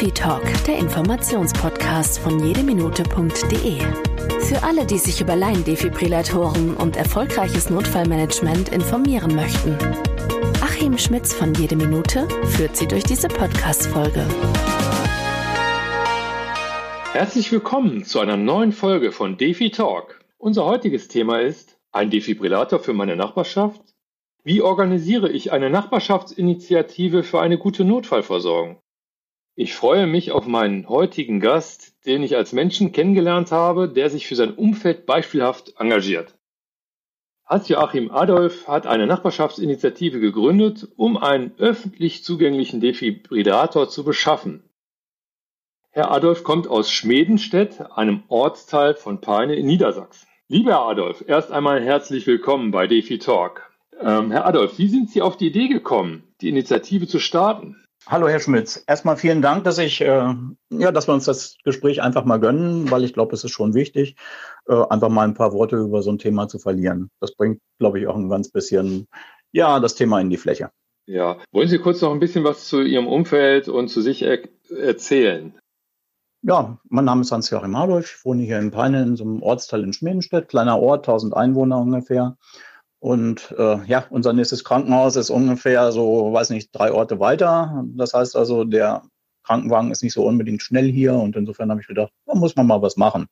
Defi Talk, der Informationspodcast von jedeminute.de. Für alle, die sich über Laiendefibrillatoren und erfolgreiches Notfallmanagement informieren möchten. Achim Schmitz von Jede Minute führt Sie durch diese Podcast-Folge. Herzlich willkommen zu einer neuen Folge von Defi Talk. Unser heutiges Thema ist ein Defibrillator für meine Nachbarschaft. Wie organisiere ich eine Nachbarschaftsinitiative für eine gute Notfallversorgung? Ich freue mich auf meinen heutigen Gast, den ich als Menschen kennengelernt habe, der sich für sein Umfeld beispielhaft engagiert. Hans-Joachim Adolf hat eine Nachbarschaftsinitiative gegründet, um einen öffentlich zugänglichen Defibrillator zu beschaffen. Herr Adolf kommt aus Schmedenstedt, einem Ortsteil von Peine in Niedersachsen. Lieber Herr Adolf, erst einmal herzlich willkommen bei Defi Talk. Ähm, Herr Adolf, wie sind Sie auf die Idee gekommen, die Initiative zu starten? Hallo Herr Schmitz. Erstmal vielen Dank, dass ich, äh, ja, dass wir uns das Gespräch einfach mal gönnen, weil ich glaube, es ist schon wichtig, äh, einfach mal ein paar Worte über so ein Thema zu verlieren. Das bringt, glaube ich, auch ein ganz bisschen, ja, das Thema in die Fläche. Ja, wollen Sie kurz noch ein bisschen was zu Ihrem Umfeld und zu sich er erzählen? Ja, mein Name ist Hans-Joachim Adolf. Ich wohne hier in Peine in so einem Ortsteil in Schmedenstedt, kleiner Ort, 1000 Einwohner ungefähr. Und äh, ja, unser nächstes Krankenhaus ist ungefähr so, weiß nicht, drei Orte weiter. Das heißt also, der Krankenwagen ist nicht so unbedingt schnell hier und insofern habe ich gedacht, da muss man mal was machen.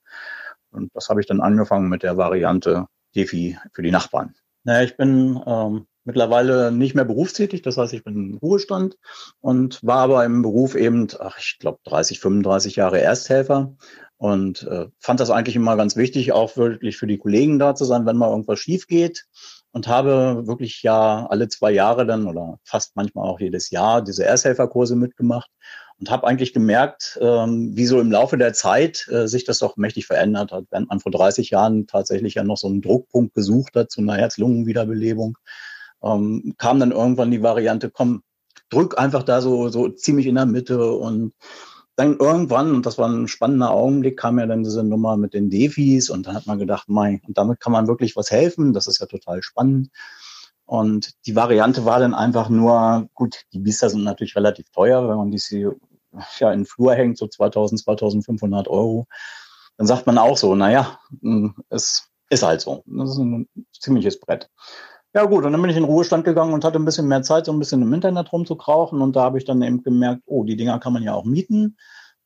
Und das habe ich dann angefangen mit der Variante Defi für die Nachbarn. Naja, ich bin ähm, mittlerweile nicht mehr berufstätig, das heißt, ich bin im Ruhestand und war aber im Beruf eben, ach, ich glaube, 30, 35 Jahre Ersthelfer und äh, fand das eigentlich immer ganz wichtig, auch wirklich für die Kollegen da zu sein, wenn mal irgendwas schief geht und habe wirklich ja alle zwei Jahre dann oder fast manchmal auch jedes Jahr diese Ersthelferkurse mitgemacht und habe eigentlich gemerkt, ähm, wie so im Laufe der Zeit äh, sich das doch mächtig verändert hat. Während man vor 30 Jahren tatsächlich ja noch so einen Druckpunkt gesucht hat zu einer Herz-Lungen-Wiederbelebung, ähm, kam dann irgendwann die Variante, komm, drück einfach da so, so ziemlich in der Mitte und dann irgendwann, und das war ein spannender Augenblick, kam ja dann diese Nummer mit den Defis und dann hat man gedacht, mein, und damit kann man wirklich was helfen, das ist ja total spannend. Und die Variante war dann einfach nur, gut, die Biester sind natürlich relativ teuer, wenn man die ja in den Flur hängt, so 2000, 2500 Euro. Dann sagt man auch so, naja, hm, es ist halt so. Das ist ein ziemliches Brett. Ja gut, und dann bin ich in den Ruhestand gegangen und hatte ein bisschen mehr Zeit, so ein bisschen im Internet rumzukrauchen. Und da habe ich dann eben gemerkt, oh, die Dinger kann man ja auch mieten.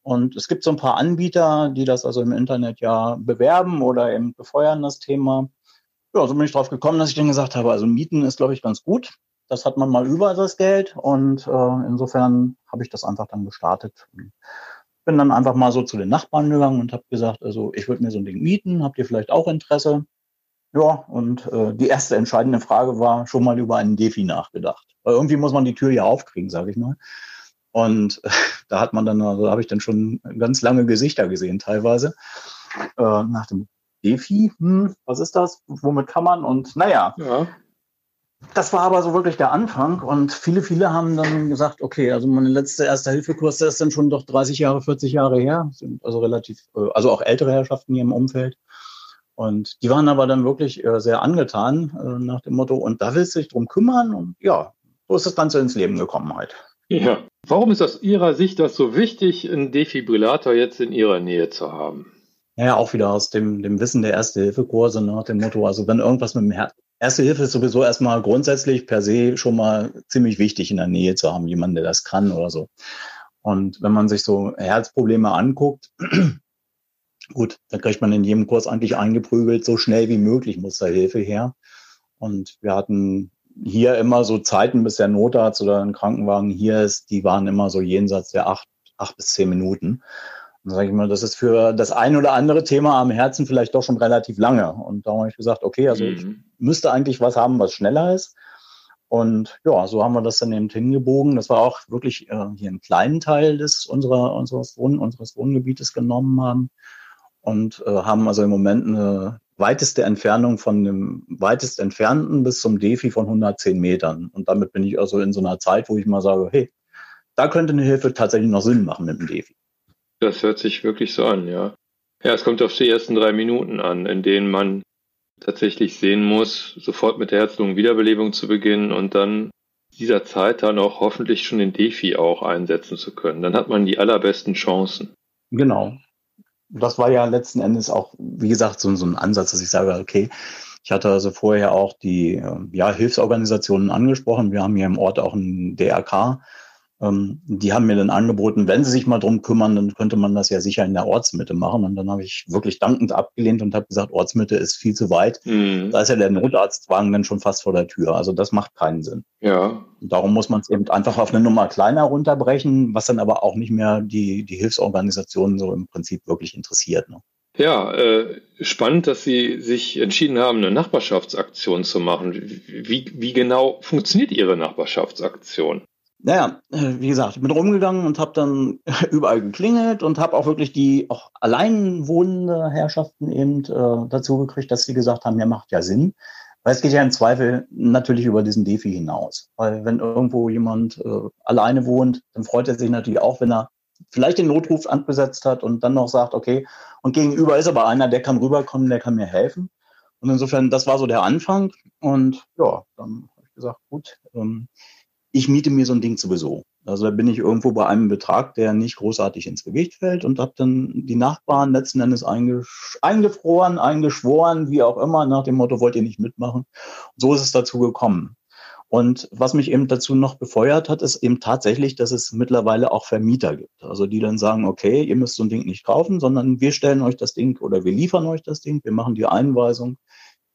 Und es gibt so ein paar Anbieter, die das also im Internet ja bewerben oder eben befeuern, das Thema. Ja, so bin ich drauf gekommen, dass ich dann gesagt habe, also mieten ist, glaube ich, ganz gut. Das hat man mal über das Geld und äh, insofern habe ich das einfach dann gestartet. Bin dann einfach mal so zu den Nachbarn gegangen und habe gesagt, also ich würde mir so ein Ding mieten, habt ihr vielleicht auch Interesse? Ja, und äh, die erste entscheidende Frage war schon mal über einen Defi nachgedacht. Weil irgendwie muss man die Tür ja aufkriegen, sage ich mal. Und äh, da hat man dann, also habe ich dann schon ganz lange Gesichter gesehen teilweise. Äh, nach dem Defi, hm, was ist das? Womit kann man? Und naja, ja. das war aber so wirklich der Anfang. Und viele, viele haben dann gesagt, okay, also meine letzte Erste-Hilfe-Kurs, der ist dann schon doch 30 Jahre, 40 Jahre her. Sind also relativ, äh, also auch ältere Herrschaften hier im Umfeld. Und die waren aber dann wirklich äh, sehr angetan äh, nach dem Motto, und da willst du dich drum kümmern. Und ja, so ist das Ganze ins Leben gekommen halt. Ja. Warum ist aus Ihrer Sicht das so wichtig, einen Defibrillator jetzt in Ihrer Nähe zu haben? Ja, auch wieder aus dem, dem Wissen der Erste-Hilfe-Kurse nach dem Motto, also wenn irgendwas mit dem Herz, Erste Hilfe ist sowieso erstmal grundsätzlich per se schon mal ziemlich wichtig in der Nähe zu haben, jemanden, der das kann oder so. Und wenn man sich so Herzprobleme anguckt, Gut, da kriegt man in jedem Kurs eigentlich eingeprügelt, so schnell wie möglich muss da Hilfe her. Und wir hatten hier immer so Zeiten, bis der Notarzt oder ein Krankenwagen hier ist, die waren immer so jenseits der acht, acht bis zehn Minuten. Und sage ich mal, das ist für das ein oder andere Thema am Herzen vielleicht doch schon relativ lange. Und da habe ich gesagt, okay, also mhm. ich müsste eigentlich was haben, was schneller ist. Und ja, so haben wir das dann eben hingebogen. Das war auch wirklich äh, hier einen kleinen Teil des unserer, unseres, Wohn unseres Wohngebietes genommen haben und äh, haben also im Moment eine weiteste Entfernung von dem weitest entfernten bis zum Defi von 110 Metern. Und damit bin ich also in so einer Zeit, wo ich mal sage, hey, da könnte eine Hilfe tatsächlich noch Sinn machen mit dem Defi. Das hört sich wirklich so an, ja. Ja, es kommt auf die ersten drei Minuten an, in denen man tatsächlich sehen muss, sofort mit der Herz-Lungen-Wiederbelebung zu beginnen und dann dieser Zeit dann auch hoffentlich schon den Defi auch einsetzen zu können. Dann hat man die allerbesten Chancen. Genau. Das war ja letzten Endes auch, wie gesagt, so, so ein Ansatz, dass ich sage, okay, ich hatte also vorher auch die äh, ja, Hilfsorganisationen angesprochen. Wir haben hier im Ort auch ein DRK, die haben mir dann angeboten, wenn sie sich mal drum kümmern, dann könnte man das ja sicher in der Ortsmitte machen. Und dann habe ich wirklich dankend abgelehnt und habe gesagt, Ortsmitte ist viel zu weit. Mhm. Da ist ja der Notarztwagen dann schon fast vor der Tür. Also das macht keinen Sinn. Ja. Und darum muss man es eben einfach auf eine Nummer kleiner runterbrechen, was dann aber auch nicht mehr die, die Hilfsorganisationen so im Prinzip wirklich interessiert. Ne? Ja, äh, spannend, dass Sie sich entschieden haben, eine Nachbarschaftsaktion zu machen. Wie, wie genau funktioniert Ihre Nachbarschaftsaktion? Naja, wie gesagt, ich bin rumgegangen und habe dann überall geklingelt und habe auch wirklich die auch allein wohnende Herrschaften eben äh, dazu gekriegt, dass sie gesagt haben, ja, macht ja Sinn. Weil es geht ja im Zweifel natürlich über diesen Defi hinaus. Weil wenn irgendwo jemand äh, alleine wohnt, dann freut er sich natürlich auch, wenn er vielleicht den Notruf angesetzt hat und dann noch sagt, okay, und gegenüber ist aber einer, der kann rüberkommen, der kann mir helfen. Und insofern, das war so der Anfang. Und ja, dann habe ich gesagt, gut, ähm, ich miete mir so ein Ding sowieso. Also da bin ich irgendwo bei einem Betrag, der nicht großartig ins Gewicht fällt und habe dann die Nachbarn letzten Endes eingefroren, eingeschworen, wie auch immer, nach dem Motto, wollt ihr nicht mitmachen. so ist es dazu gekommen. Und was mich eben dazu noch befeuert hat, ist eben tatsächlich, dass es mittlerweile auch Vermieter gibt. Also die dann sagen, okay, ihr müsst so ein Ding nicht kaufen, sondern wir stellen euch das Ding oder wir liefern euch das Ding, wir machen die Einweisung,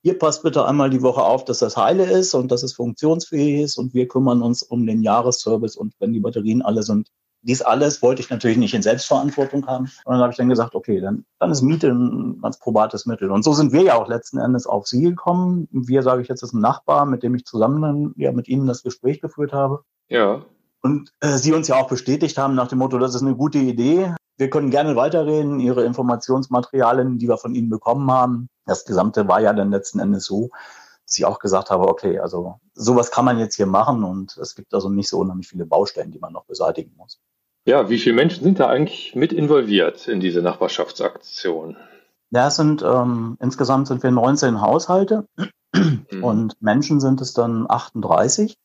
ihr passt bitte einmal die Woche auf, dass das heile ist und dass es funktionsfähig ist und wir kümmern uns um den Jahresservice und wenn die Batterien alle sind. Dies alles wollte ich natürlich nicht in Selbstverantwortung haben. Und dann habe ich dann gesagt, okay, dann, dann ist Miete ein ganz probates Mittel. Und so sind wir ja auch letzten Endes auf Sie gekommen. Wir, sage ich jetzt, ist ein Nachbar, mit dem ich zusammen dann, ja mit Ihnen das Gespräch geführt habe. Ja. Und äh, Sie uns ja auch bestätigt haben nach dem Motto, das ist eine gute Idee. Wir können gerne weiterreden. Ihre Informationsmaterialien, die wir von Ihnen bekommen haben, das Gesamte war ja dann letzten Endes so, dass ich auch gesagt habe, okay, also sowas kann man jetzt hier machen und es gibt also nicht so unheimlich viele Baustellen, die man noch beseitigen muss. Ja, wie viele Menschen sind da eigentlich mit involviert in diese Nachbarschaftsaktion? Ja, es sind ähm, insgesamt sind wir 19 Haushalte mhm. und Menschen sind es dann 38.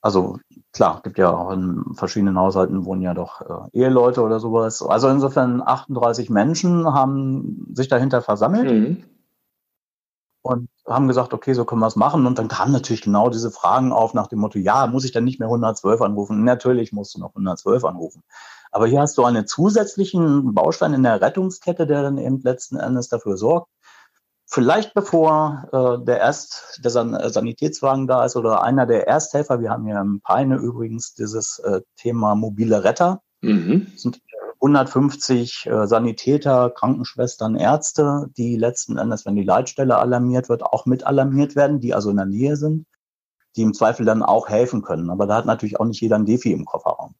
Also klar, gibt ja auch in verschiedenen Haushalten wohnen ja doch äh, Eheleute oder sowas. Also insofern 38 Menschen haben sich dahinter versammelt. Mhm und haben gesagt, okay, so können wir es machen. Und dann kamen natürlich genau diese Fragen auf nach dem Motto, ja, muss ich dann nicht mehr 112 anrufen? Natürlich musst du noch 112 anrufen. Aber hier hast du einen zusätzlichen Baustein in der Rettungskette, der dann eben letzten Endes dafür sorgt, vielleicht bevor äh, der Erst, der San Sanitätswagen da ist oder einer der Ersthelfer, wir haben hier im Peine übrigens dieses äh, Thema mobile Retter. Mhm. Sind 150 äh, Sanitäter, Krankenschwestern, Ärzte, die letzten Endes, wenn die Leitstelle alarmiert wird, auch mit alarmiert werden, die also in der Nähe sind, die im Zweifel dann auch helfen können. Aber da hat natürlich auch nicht jeder ein Defi im Kofferraum.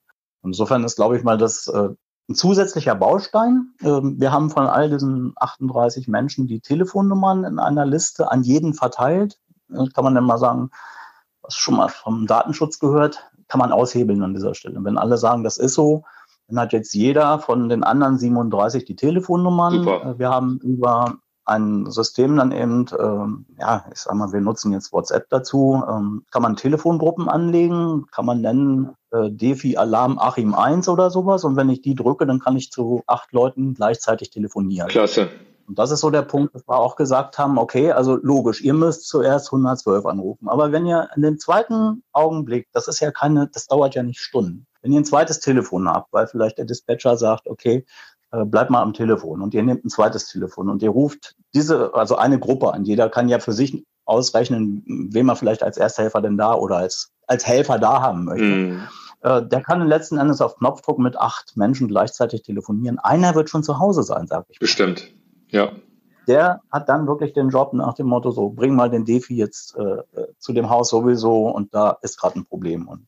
Insofern ist, glaube ich mal, das äh, ein zusätzlicher Baustein. Ähm, wir haben von all diesen 38 Menschen die Telefonnummern in einer Liste an jeden verteilt. Das kann man dann mal sagen, was schon mal vom Datenschutz gehört, kann man aushebeln an dieser Stelle. Wenn alle sagen, das ist so, dann hat jetzt jeder von den anderen 37 die Telefonnummern. Super. Äh, wir haben über ein System dann eben, ähm, ja, ich sag mal, wir nutzen jetzt WhatsApp dazu, ähm, kann man Telefongruppen anlegen, kann man nennen äh, Defi Alarm Achim 1 oder sowas und wenn ich die drücke, dann kann ich zu acht Leuten gleichzeitig telefonieren. Klasse. Und das ist so der Punkt, dass wir auch gesagt haben, okay, also logisch, ihr müsst zuerst 112 anrufen. Aber wenn ihr in dem zweiten Augenblick, das ist ja keine, das dauert ja nicht Stunden. Wenn ihr ein zweites Telefon habt, weil vielleicht der Dispatcher sagt, okay, äh, bleibt mal am Telefon und ihr nehmt ein zweites Telefon und ihr ruft diese, also eine Gruppe an. Jeder kann ja für sich ausrechnen, wen man vielleicht als Ersthelfer denn da oder als, als Helfer da haben möchte. Mm. Der kann letzten Endes auf Knopfdruck mit acht Menschen gleichzeitig telefonieren. Einer wird schon zu Hause sein, sage ich. Bestimmt, ja. Der hat dann wirklich den Job nach dem Motto so, bring mal den Defi jetzt äh, äh zu dem Haus sowieso und da ist gerade ein Problem. Und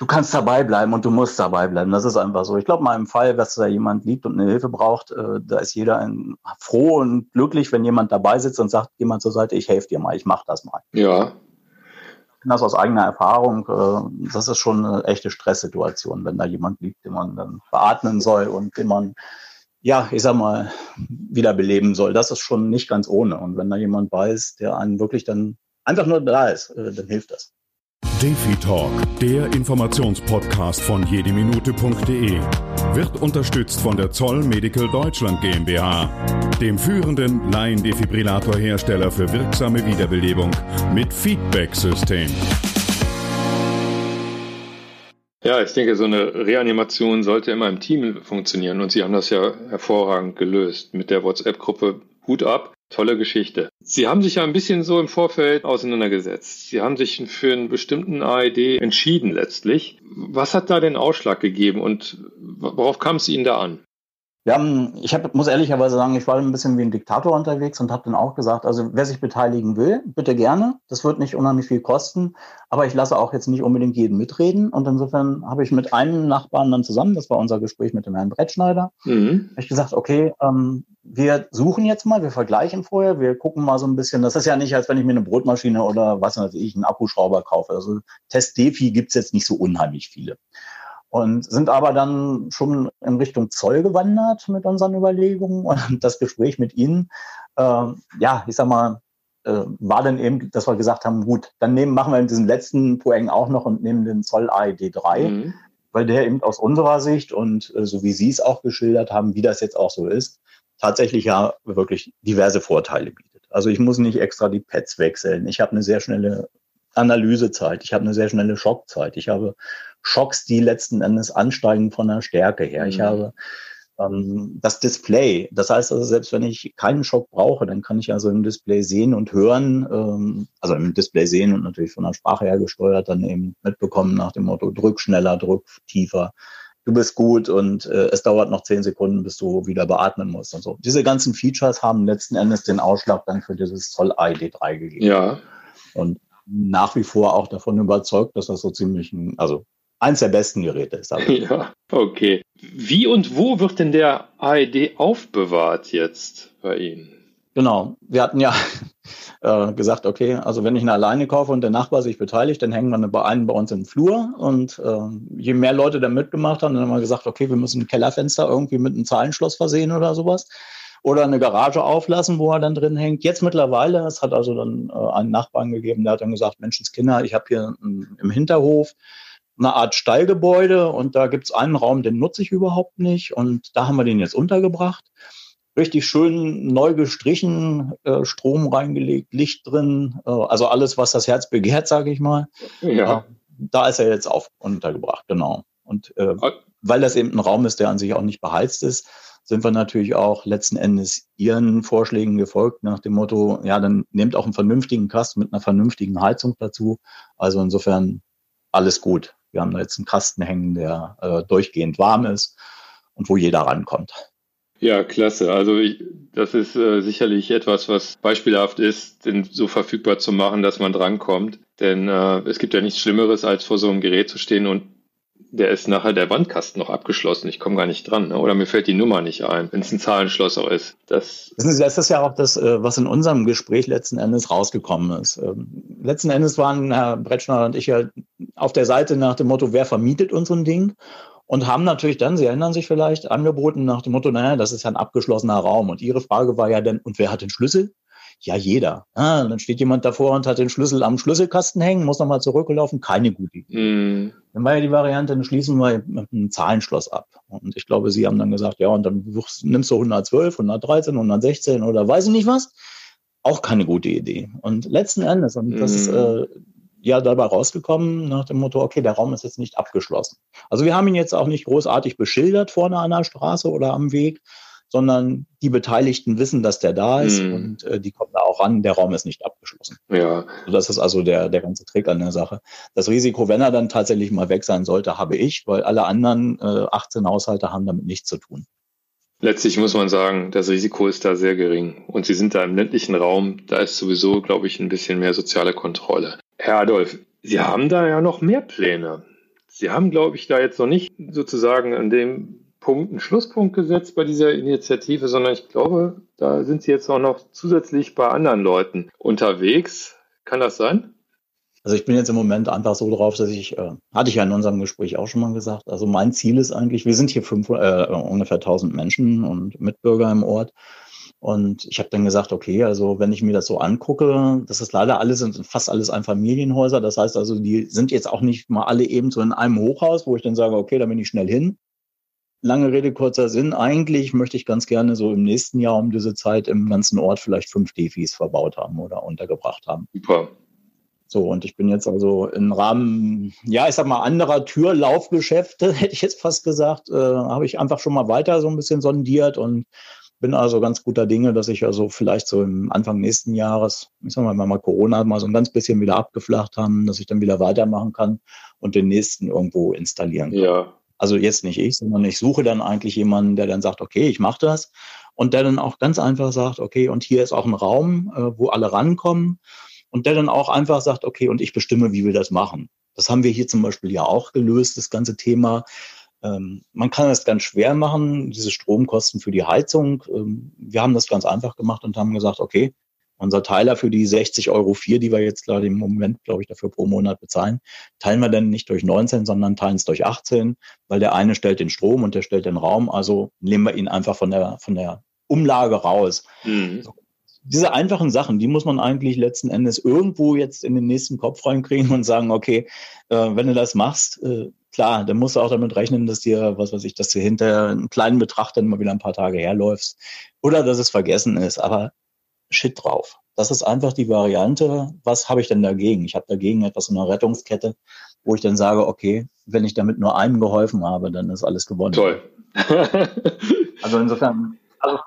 du kannst dabei bleiben und du musst dabei bleiben. Das ist einfach so. Ich glaube mal im Fall, dass da jemand liegt und eine Hilfe braucht, äh, da ist jeder ein, froh und glücklich, wenn jemand dabei sitzt und sagt, geh mal zur Seite, ich helfe dir mal, ich mach das mal. Ja. Das aus eigener Erfahrung. Äh, das ist schon eine echte Stresssituation, wenn da jemand liegt, den man dann beatmen soll und den man ja, ich sag mal, wiederbeleben soll. Das ist schon nicht ganz ohne. Und wenn da jemand weiß, der einen wirklich dann einfach nur da ist, äh, dann hilft das. Defi Talk, der Informationspodcast von jedeminute.de, wird unterstützt von der Zoll Medical Deutschland GmbH, dem führenden Laiendefibrillator-Hersteller für wirksame Wiederbelebung mit Feedback-System. Ja, ich denke, so eine Reanimation sollte immer im Team funktionieren und Sie haben das ja hervorragend gelöst mit der WhatsApp-Gruppe Hut ab. Tolle Geschichte. Sie haben sich ja ein bisschen so im Vorfeld auseinandergesetzt. Sie haben sich für einen bestimmten AED entschieden letztlich. Was hat da den Ausschlag gegeben und worauf kam es Ihnen da an? Ja, ich hab, muss ehrlicherweise sagen, ich war ein bisschen wie ein Diktator unterwegs und habe dann auch gesagt, also wer sich beteiligen will, bitte gerne. Das wird nicht unheimlich viel kosten, aber ich lasse auch jetzt nicht unbedingt jeden mitreden. Und insofern habe ich mit einem Nachbarn dann zusammen, das war unser Gespräch mit dem Herrn Brettschneider, mhm. habe ich gesagt, okay, ähm, wir suchen jetzt mal, wir vergleichen vorher, wir gucken mal so ein bisschen. Das ist ja nicht, als wenn ich mir eine Brotmaschine oder was weiß ich, einen Akkuschrauber kaufe. Also Test-Defi gibt's jetzt nicht so unheimlich viele und sind aber dann schon in Richtung Zoll gewandert mit unseren Überlegungen und das Gespräch mit ihnen, äh, ja, ich sag mal, äh, war dann eben, dass wir gesagt haben, gut, dann nehmen, machen wir diesen letzten Poeng auch noch und nehmen den Zoll AED 3, mhm. weil der eben aus unserer Sicht und äh, so wie Sie es auch geschildert haben, wie das jetzt auch so ist, tatsächlich ja wirklich diverse Vorteile bietet. Also ich muss nicht extra die Pads wechseln. Ich habe eine sehr schnelle Analysezeit. Ich habe eine sehr schnelle Schockzeit. Ich habe Schocks, die letzten Endes ansteigen von der Stärke her. Mhm. Ich habe ähm, das Display. Das heißt also, selbst wenn ich keinen Schock brauche, dann kann ich also im Display sehen und hören, ähm, also im Display sehen und natürlich von der Sprache her gesteuert dann eben mitbekommen nach dem Motto, drück schneller, drück tiefer. Du bist gut und äh, es dauert noch zehn Sekunden, bis du wieder beatmen musst und so. Diese ganzen Features haben letzten Endes den Ausschlag dann für dieses Zoll ID3 gegeben. Ja. Und nach wie vor auch davon überzeugt, dass das so ziemlich ein, also eins der besten Geräte ist. Ja, okay. Wie und wo wird denn der AED aufbewahrt jetzt bei Ihnen? Genau. Wir hatten ja äh, gesagt, okay, also wenn ich eine alleine kaufe und der Nachbar sich beteiligt, dann hängen wir bei einen bei uns im Flur. Und äh, je mehr Leute da mitgemacht haben, dann haben wir gesagt, okay, wir müssen ein Kellerfenster irgendwie mit einem Zahlenschloss versehen oder sowas oder eine Garage auflassen, wo er dann drin hängt. Jetzt mittlerweile, es hat also dann äh, einen Nachbarn gegeben, der hat dann gesagt, Menschenskinder, ich habe hier m, im Hinterhof eine Art Stallgebäude und da gibt's einen Raum, den nutze ich überhaupt nicht und da haben wir den jetzt untergebracht. Richtig schön neu gestrichen, äh, Strom reingelegt, Licht drin, äh, also alles, was das Herz begehrt, sage ich mal. Ja. Äh, da ist er jetzt auf untergebracht, genau. Und äh, weil das eben ein Raum ist, der an sich auch nicht beheizt ist, sind wir natürlich auch letzten Endes Ihren Vorschlägen gefolgt nach dem Motto, ja, dann nehmt auch einen vernünftigen Kasten mit einer vernünftigen Heizung dazu. Also insofern alles gut. Wir haben da jetzt einen Kasten hängen, der äh, durchgehend warm ist und wo jeder rankommt. Ja, klasse. Also ich, das ist äh, sicherlich etwas, was beispielhaft ist, den so verfügbar zu machen, dass man drankommt. Denn äh, es gibt ja nichts Schlimmeres, als vor so einem Gerät zu stehen und der ist nachher der Wandkasten noch abgeschlossen. Ich komme gar nicht dran. Ne? Oder mir fällt die Nummer nicht ein, wenn es ein Zahlenschlosser ist. Das, das ist ja auch das, äh, was in unserem Gespräch letzten Endes rausgekommen ist. Ähm, letzten Endes waren Herr Bretschner und ich ja auf der Seite nach dem Motto, wer vermietet uns so ein Ding? Und haben natürlich dann, Sie erinnern sich vielleicht, angeboten nach dem Motto, naja, das ist ja ein abgeschlossener Raum. Und Ihre Frage war ja dann, und wer hat den Schlüssel? Ja, jeder. Ah, dann steht jemand davor und hat den Schlüssel am Schlüsselkasten hängen, muss nochmal zurücklaufen. Keine gute Idee. Mm. Dann war ja die Variante, dann schließen wir mit einem Zahlenschloss ab. Und ich glaube, Sie haben dann gesagt, ja, und dann nimmst du 112, 113, 116 oder weiß ich nicht was. Auch keine gute Idee. Und letzten Endes, und das ist mm. äh, ja dabei rausgekommen nach dem Motto, okay, der Raum ist jetzt nicht abgeschlossen. Also wir haben ihn jetzt auch nicht großartig beschildert vorne an der Straße oder am Weg, sondern die Beteiligten wissen, dass der da ist mhm. und äh, die kommen da auch ran, der Raum ist nicht abgeschlossen. Ja. So, das ist also der, der ganze Trick an der Sache. Das Risiko, wenn er dann tatsächlich mal weg sein sollte, habe ich, weil alle anderen äh, 18 Haushalte haben damit nichts zu tun. Letztlich muss man sagen, das Risiko ist da sehr gering. Und Sie sind da im ländlichen Raum, da ist sowieso, glaube ich, ein bisschen mehr soziale Kontrolle. Herr Adolf, Sie haben da ja noch mehr Pläne. Sie haben, glaube ich, da jetzt noch nicht sozusagen an dem Punkt einen Schlusspunkt gesetzt bei dieser Initiative, sondern ich glaube, da sind Sie jetzt auch noch zusätzlich bei anderen Leuten unterwegs. Kann das sein? Also ich bin jetzt im Moment einfach so drauf, dass ich, äh, hatte ich ja in unserem Gespräch auch schon mal gesagt, also mein Ziel ist eigentlich, wir sind hier fünf, äh, ungefähr 1000 Menschen und Mitbürger im Ort. Und ich habe dann gesagt, okay, also wenn ich mir das so angucke, das ist leider alles, fast alles Einfamilienhäuser. Das heißt also, die sind jetzt auch nicht mal alle eben so in einem Hochhaus, wo ich dann sage, okay, da bin ich schnell hin. Lange Rede, kurzer Sinn. Eigentlich möchte ich ganz gerne so im nächsten Jahr um diese Zeit im ganzen Ort vielleicht fünf Defis verbaut haben oder untergebracht haben. Super. So, und ich bin jetzt also im Rahmen, ja, ich sag mal, anderer Türlaufgeschäfte, hätte ich jetzt fast gesagt, äh, habe ich einfach schon mal weiter so ein bisschen sondiert und bin also ganz guter Dinge, dass ich also vielleicht so im Anfang nächsten Jahres, ich sag mal, wenn wir Corona mal so ein ganz bisschen wieder abgeflacht haben, dass ich dann wieder weitermachen kann und den nächsten irgendwo installieren kann. Ja. Also jetzt nicht ich, sondern ich suche dann eigentlich jemanden, der dann sagt, okay, ich mache das und der dann auch ganz einfach sagt, okay, und hier ist auch ein Raum, äh, wo alle rankommen und der dann auch einfach sagt, okay, und ich bestimme, wie wir das machen. Das haben wir hier zum Beispiel ja auch gelöst, das ganze Thema. Ähm, man kann das ganz schwer machen, diese Stromkosten für die Heizung. Ähm, wir haben das ganz einfach gemacht und haben gesagt, okay, unser Teiler für die 60 Euro 4, die wir jetzt gerade im Moment, glaube ich, dafür pro Monat bezahlen, teilen wir dann nicht durch 19, sondern teilen es durch 18, weil der eine stellt den Strom und der stellt den Raum. Also nehmen wir ihn einfach von der, von der Umlage raus. Mhm. Diese einfachen Sachen, die muss man eigentlich letzten Endes irgendwo jetzt in den nächsten Kopf reinkriegen und sagen, okay, äh, wenn du das machst, äh, klar, dann musst du auch damit rechnen, dass dir, was weiß ich, dass du hinter einen kleinen Betracht dann mal wieder ein paar Tage herläufst oder dass es vergessen ist. Aber Shit drauf. Das ist einfach die Variante. Was habe ich denn dagegen? Ich habe dagegen etwas in einer Rettungskette, wo ich dann sage, okay, wenn ich damit nur einem geholfen habe, dann ist alles gewonnen. Toll. also insofern, also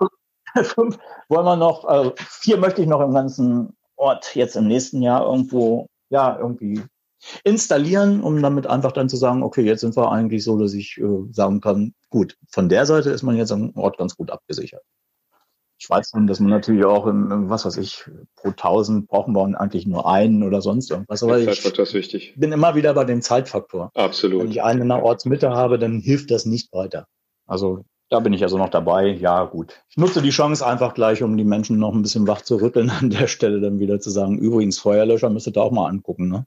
fünf wollen wir noch, also vier möchte ich noch im ganzen Ort jetzt im nächsten Jahr irgendwo, ja, irgendwie installieren, um damit einfach dann zu sagen, okay, jetzt sind wir eigentlich so, dass ich äh, sagen kann, gut, von der Seite ist man jetzt am Ort ganz gut abgesichert. Ich weiß nun, dass man natürlich auch, im, was weiß ich, pro 1000 brauchen wir eigentlich nur einen oder sonst irgendwas. Aber ich ist wichtig. bin immer wieder bei dem Zeitfaktor. Absolut. Wenn ich einen in der Ortsmitte habe, dann hilft das nicht weiter. Also da bin ich also noch dabei. Ja, gut. Ich nutze die Chance einfach gleich, um die Menschen noch ein bisschen wach zu rütteln, an der Stelle dann wieder zu sagen, übrigens, Feuerlöscher müsstet ihr auch mal angucken. Ne?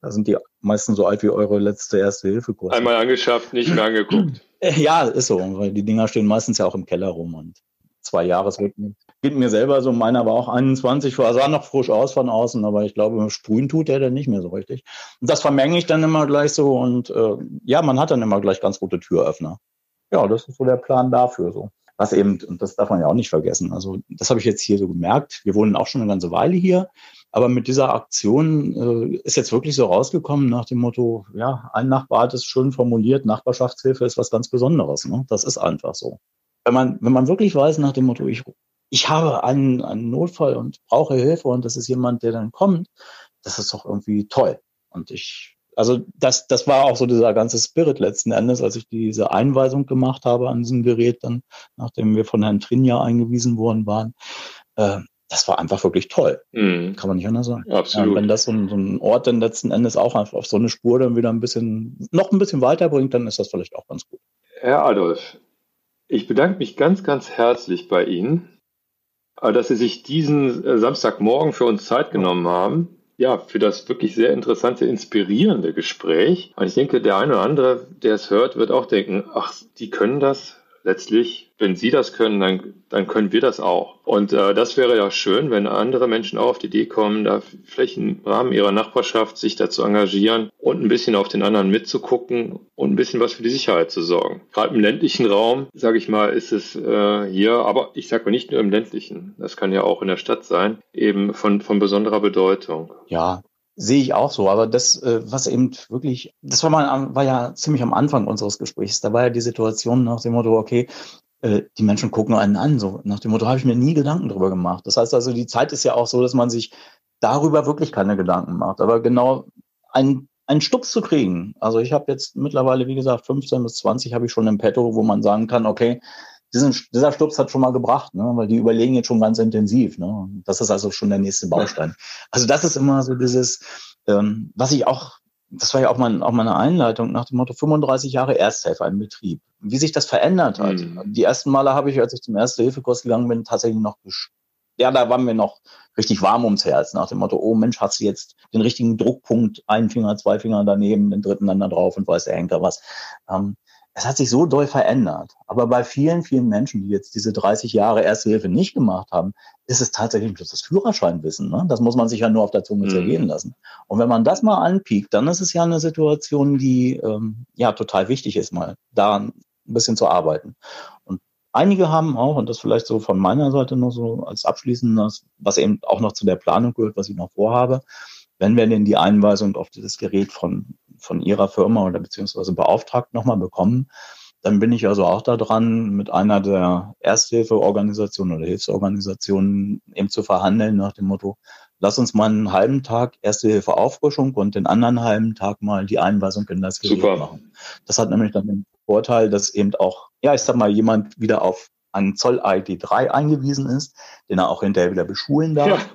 Da sind die meisten so alt wie eure letzte erste Hilfe -Kurs. Einmal angeschafft, nicht mehr angeguckt. Ja, ist so, weil die Dinger stehen meistens ja auch im Keller rum und zwei Jahresrhythmen. Geht mir selber so, meiner war auch 21, sah noch frisch aus von außen, aber ich glaube, sprühen tut er dann nicht mehr so richtig. Und das vermenge ich dann immer gleich so und äh, ja, man hat dann immer gleich ganz gute Türöffner ja, das ist so der Plan dafür so. Was eben, und das darf man ja auch nicht vergessen. Also, das habe ich jetzt hier so gemerkt. Wir wohnen auch schon eine ganze Weile hier. Aber mit dieser Aktion äh, ist jetzt wirklich so rausgekommen nach dem Motto, ja, ein Nachbar hat es schön formuliert, Nachbarschaftshilfe ist was ganz Besonderes. Ne? Das ist einfach so. Wenn man, wenn man wirklich weiß nach dem Motto, ich, ich habe einen, einen Notfall und brauche Hilfe und das ist jemand, der dann kommt, das ist doch irgendwie toll. Und ich also das, das war auch so dieser ganze Spirit letzten Endes, als ich diese Einweisung gemacht habe an diesem Gerät, dann, nachdem wir von Herrn Trinja eingewiesen worden waren. Äh, das war einfach wirklich toll. Mhm. Kann man nicht anders sagen. Absolut. Ja, wenn das so ein, so ein, Ort dann letzten Endes auch einfach auf so eine Spur dann wieder ein bisschen, noch ein bisschen weiterbringt, dann ist das vielleicht auch ganz gut. Herr Adolf, ich bedanke mich ganz, ganz herzlich bei Ihnen, dass Sie sich diesen äh, Samstagmorgen für uns Zeit genommen haben ja, für das wirklich sehr interessante, inspirierende Gespräch. Und ich denke, der eine oder andere, der es hört, wird auch denken, ach, die können das letztlich wenn Sie das können, dann, dann können wir das auch. Und äh, das wäre ja schön, wenn andere Menschen auch auf die Idee kommen, da vielleicht im Rahmen ihrer Nachbarschaft sich dazu engagieren und ein bisschen auf den anderen mitzugucken und ein bisschen was für die Sicherheit zu sorgen. Gerade im ländlichen Raum, sage ich mal, ist es äh, hier, aber ich sage mal nicht nur im ländlichen, das kann ja auch in der Stadt sein, eben von, von besonderer Bedeutung. Ja, Sehe ich auch so, aber das, äh, was eben wirklich, das war mal, war ja ziemlich am Anfang unseres Gesprächs. Da war ja die Situation nach dem Motto, okay, äh, die Menschen gucken einen an, so nach dem Motto, habe ich mir nie Gedanken drüber gemacht. Das heißt also, die Zeit ist ja auch so, dass man sich darüber wirklich keine Gedanken macht. Aber genau einen, einen Stups zu kriegen. Also ich habe jetzt mittlerweile, wie gesagt, 15 bis 20 habe ich schon im Petto, wo man sagen kann, okay, diesen, dieser Stups hat schon mal gebracht, ne? weil die überlegen jetzt schon ganz intensiv. Ne? Das ist also schon der nächste Baustein. Also das ist immer so dieses, ähm, was ich auch das war ja auch, mein, auch meine Einleitung nach dem Motto 35 Jahre Ersthelfer im Betrieb. Wie sich das verändert hat. Mhm. Die ersten Male habe ich, als ich zum Erste-Hilfe-Kurs gegangen bin, tatsächlich noch, ja, da waren wir noch richtig warm ums Herz nach dem Motto, oh Mensch, hast du jetzt den richtigen Druckpunkt, einen Finger, zwei Finger daneben, den dritten dann da drauf und weiß der Henker was. Ähm, es hat sich so doll verändert. Aber bei vielen, vielen Menschen, die jetzt diese 30 Jahre Erste Hilfe nicht gemacht haben, ist es tatsächlich bloß das Führerscheinwissen. Ne? Das muss man sich ja nur auf der Zunge mhm. zergehen lassen. Und wenn man das mal anpiekt, dann ist es ja eine Situation, die ähm, ja total wichtig ist, mal da ein bisschen zu arbeiten. Und einige haben auch, und das vielleicht so von meiner Seite noch so als abschließendes, was eben auch noch zu der Planung gehört, was ich noch vorhabe, wenn wir denn die Einweisung auf dieses Gerät von von Ihrer Firma oder beziehungsweise beauftragt nochmal bekommen, dann bin ich also auch da dran, mit einer der Ersthilfeorganisationen oder Hilfsorganisationen eben zu verhandeln nach dem Motto, lass uns mal einen halben Tag Erste Hilfe Auffrischung und den anderen halben Tag mal die Einweisung in das Gerät Super. machen. Das hat nämlich dann den Vorteil, dass eben auch, ja, ich sag mal, jemand wieder auf einen Zoll-ID 3 eingewiesen ist, den er auch hinterher wieder beschulen darf.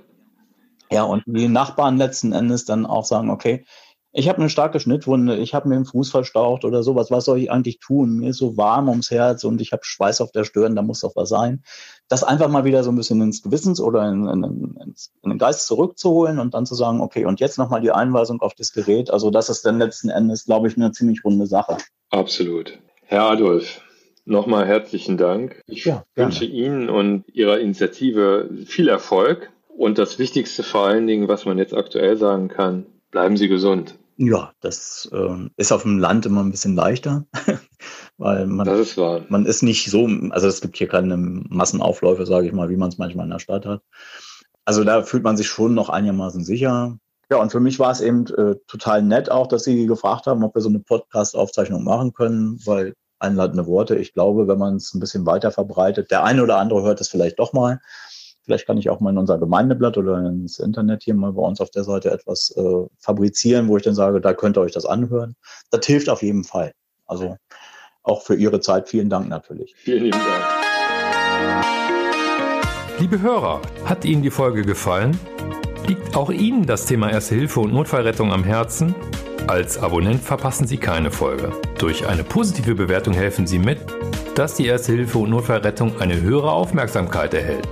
Ja. ja, und die Nachbarn letzten Endes dann auch sagen, okay, ich habe eine starke Schnittwunde, ich habe mir den Fuß verstaucht oder sowas. Was soll ich eigentlich tun? Mir ist so warm ums Herz und ich habe Schweiß auf der Stirn, da muss doch was sein. Das einfach mal wieder so ein bisschen ins Gewissens oder in, in, in, in den Geist zurückzuholen und dann zu sagen, okay, und jetzt nochmal die Einweisung auf das Gerät. Also das ist dann letzten Endes, glaube ich, eine ziemlich runde Sache. Absolut. Herr Adolf, nochmal herzlichen Dank. Ich ja, wünsche Ihnen und Ihrer Initiative viel Erfolg. Und das Wichtigste vor allen Dingen, was man jetzt aktuell sagen kann, bleiben Sie gesund. Ja, das äh, ist auf dem Land immer ein bisschen leichter, weil man, ist man ist nicht so, also es gibt hier keine Massenaufläufe, sage ich mal, wie man es manchmal in der Stadt hat. Also da fühlt man sich schon noch einigermaßen sicher. Ja, und für mich war es eben äh, total nett auch, dass Sie gefragt haben, ob wir so eine Podcast-Aufzeichnung machen können, weil einleitende Worte, ich glaube, wenn man es ein bisschen weiter verbreitet, der eine oder andere hört es vielleicht doch mal, Vielleicht kann ich auch mal in unser Gemeindeblatt oder ins Internet hier mal bei uns auf der Seite etwas äh, fabrizieren, wo ich dann sage, da könnt ihr euch das anhören. Das hilft auf jeden Fall. Also auch für Ihre Zeit vielen Dank natürlich. Vielen lieben Dank. Liebe Hörer, hat Ihnen die Folge gefallen? Liegt auch Ihnen das Thema Erste Hilfe und Notfallrettung am Herzen? Als Abonnent verpassen Sie keine Folge. Durch eine positive Bewertung helfen Sie mit, dass die Erste Hilfe und Notfallrettung eine höhere Aufmerksamkeit erhält.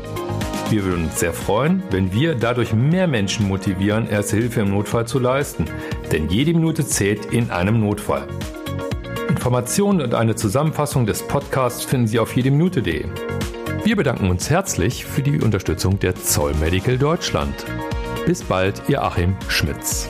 Wir würden uns sehr freuen, wenn wir dadurch mehr Menschen motivieren, Erste Hilfe im Notfall zu leisten. Denn jede Minute zählt in einem Notfall. Informationen und eine Zusammenfassung des Podcasts finden Sie auf jedeminute.de. Wir bedanken uns herzlich für die Unterstützung der Zoll Medical Deutschland. Bis bald, Ihr Achim Schmitz.